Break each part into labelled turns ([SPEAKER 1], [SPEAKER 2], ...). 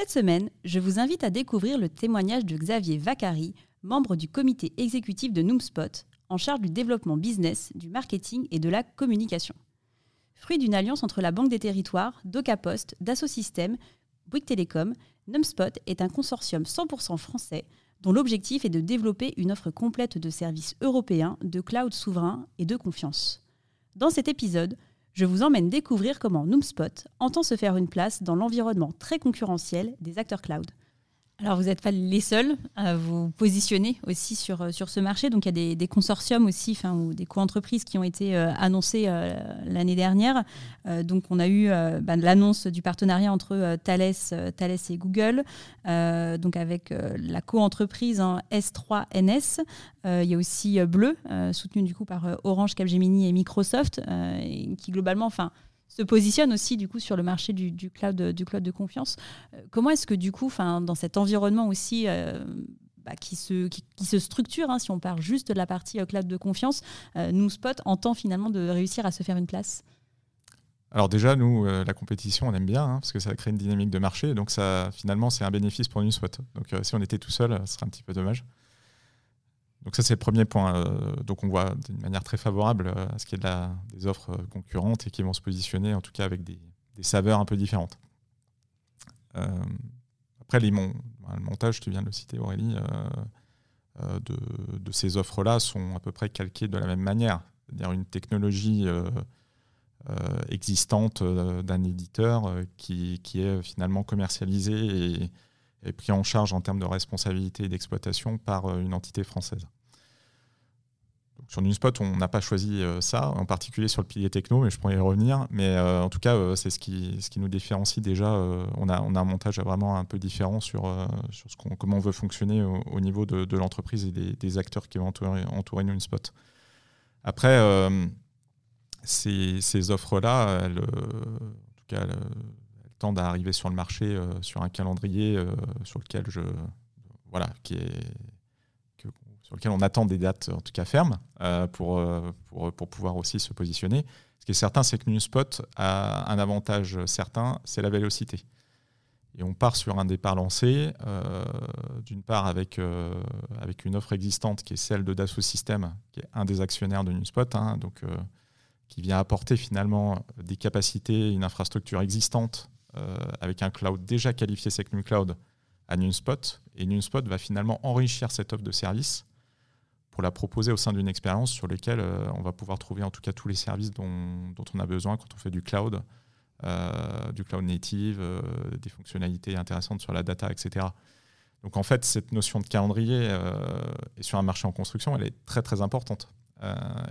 [SPEAKER 1] Cette semaine, je vous invite à découvrir le témoignage de Xavier Vacari, membre du comité exécutif de Noomspot, en charge du développement business, du marketing et de la communication. Fruit d'une alliance entre la Banque des Territoires, DocaPost, Dassault Systèmes, Bouygues Télécom, Numspot est un consortium 100% français dont l'objectif est de développer une offre complète de services européens, de cloud souverain et de confiance. Dans cet épisode, je vous emmène découvrir comment Noomspot entend se faire une place dans l'environnement très concurrentiel des acteurs cloud. Alors, vous n'êtes pas les seuls à vous positionner aussi sur, euh, ce marché. Donc, il y a des, consortiums aussi, ou des co-entreprises qui ont été euh, annoncées euh, l'année dernière. donc, on a eu bah, l'annonce du partenariat entre Thales, Thales et Google, donc avec la co-entreprise en S3NS. il y a aussi Bleu, soutenu du coup par Orange, Capgemini et Microsoft, qui globalement, enfin, se positionne aussi du coup sur le marché du, cloud, du cloud de confiance. Euh, comment est-ce que du coup, dans cet environnement aussi euh, bah, qui, se, qui, se structure, hein, si on part juste de la partie euh, cloud de confiance, nous Spot entend finalement de réussir à se faire une place?
[SPEAKER 2] Alors déjà, nous, la compétition, on aime bien, hein, parce que ça crée une dynamique de marché, donc ça, finalement, c'est un bénéfice pour NewSpot. Donc si on était tout seul, ce serait un petit peu dommage. Donc ça c'est le premier point. Euh, donc on voit d'une manière très favorable euh, à ce qu'il y ait des offres euh, concurrentes et qui vont se positionner en tout cas avec des, saveurs un peu différentes. après les le montage, tu viens de le citer Aurélie, de, ces offres-là sont à peu près calquées de la même manière. C'est-à-dire une technologie existante d'un éditeur qui, est finalement commercialisée et, est pris en charge en termes de responsabilité et d'exploitation par euh, une entité française. sur Newspot, on n'a pas choisi euh, ça, en particulier sur le pilier techno, mais je pourrais y revenir. Mais euh, en tout cas, c'est ce qui, ce qui nous différencie déjà. on, a, on a un montage vraiment un peu différent sur, sur ce comment on veut fonctionner au, niveau de, l'entreprise et des, acteurs qui vont entourer, entourer. Après, ces, ces offres-là, en tout cas, tendent à arriver sur le marché euh, sur un calendrier euh, sur lequel je voilà qui est sur lequel on attend des dates en tout cas fermes euh, pour, pour, pour, pouvoir aussi se positionner. Ce qui est certain, c'est que NewSpot a un avantage certain, c'est la vélocité. Et on part sur un départ lancé, d'une part avec, avec une offre existante qui est celle de Dassault Systèmes, qui est un des actionnaires de NewSpot, hein, donc, qui vient apporter finalement des capacités, une infrastructure existante avec un cloud déjà qualifié Secnum Cloud à NewSpot. Et NewSpot va finalement enrichir cette offre de service pour la proposer au sein d'une expérience sur laquelle euh, on va pouvoir trouver en tout cas tous les services dont, on a besoin quand on fait du cloud, euh, du cloud native, des fonctionnalités intéressantes sur la data, etc. Donc en fait, cette notion de calendrier et sur un marché en construction, elle est très très importante.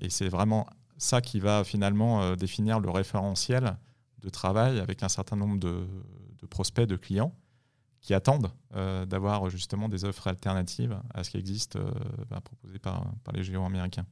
[SPEAKER 2] et c'est vraiment ça qui va finalement définir le référentiel de travail avec un certain nombre de, prospects, de clients qui attendent euh, d'avoir justement des offres alternatives à ce qui existe euh, bah, proposé par, par les géants américains.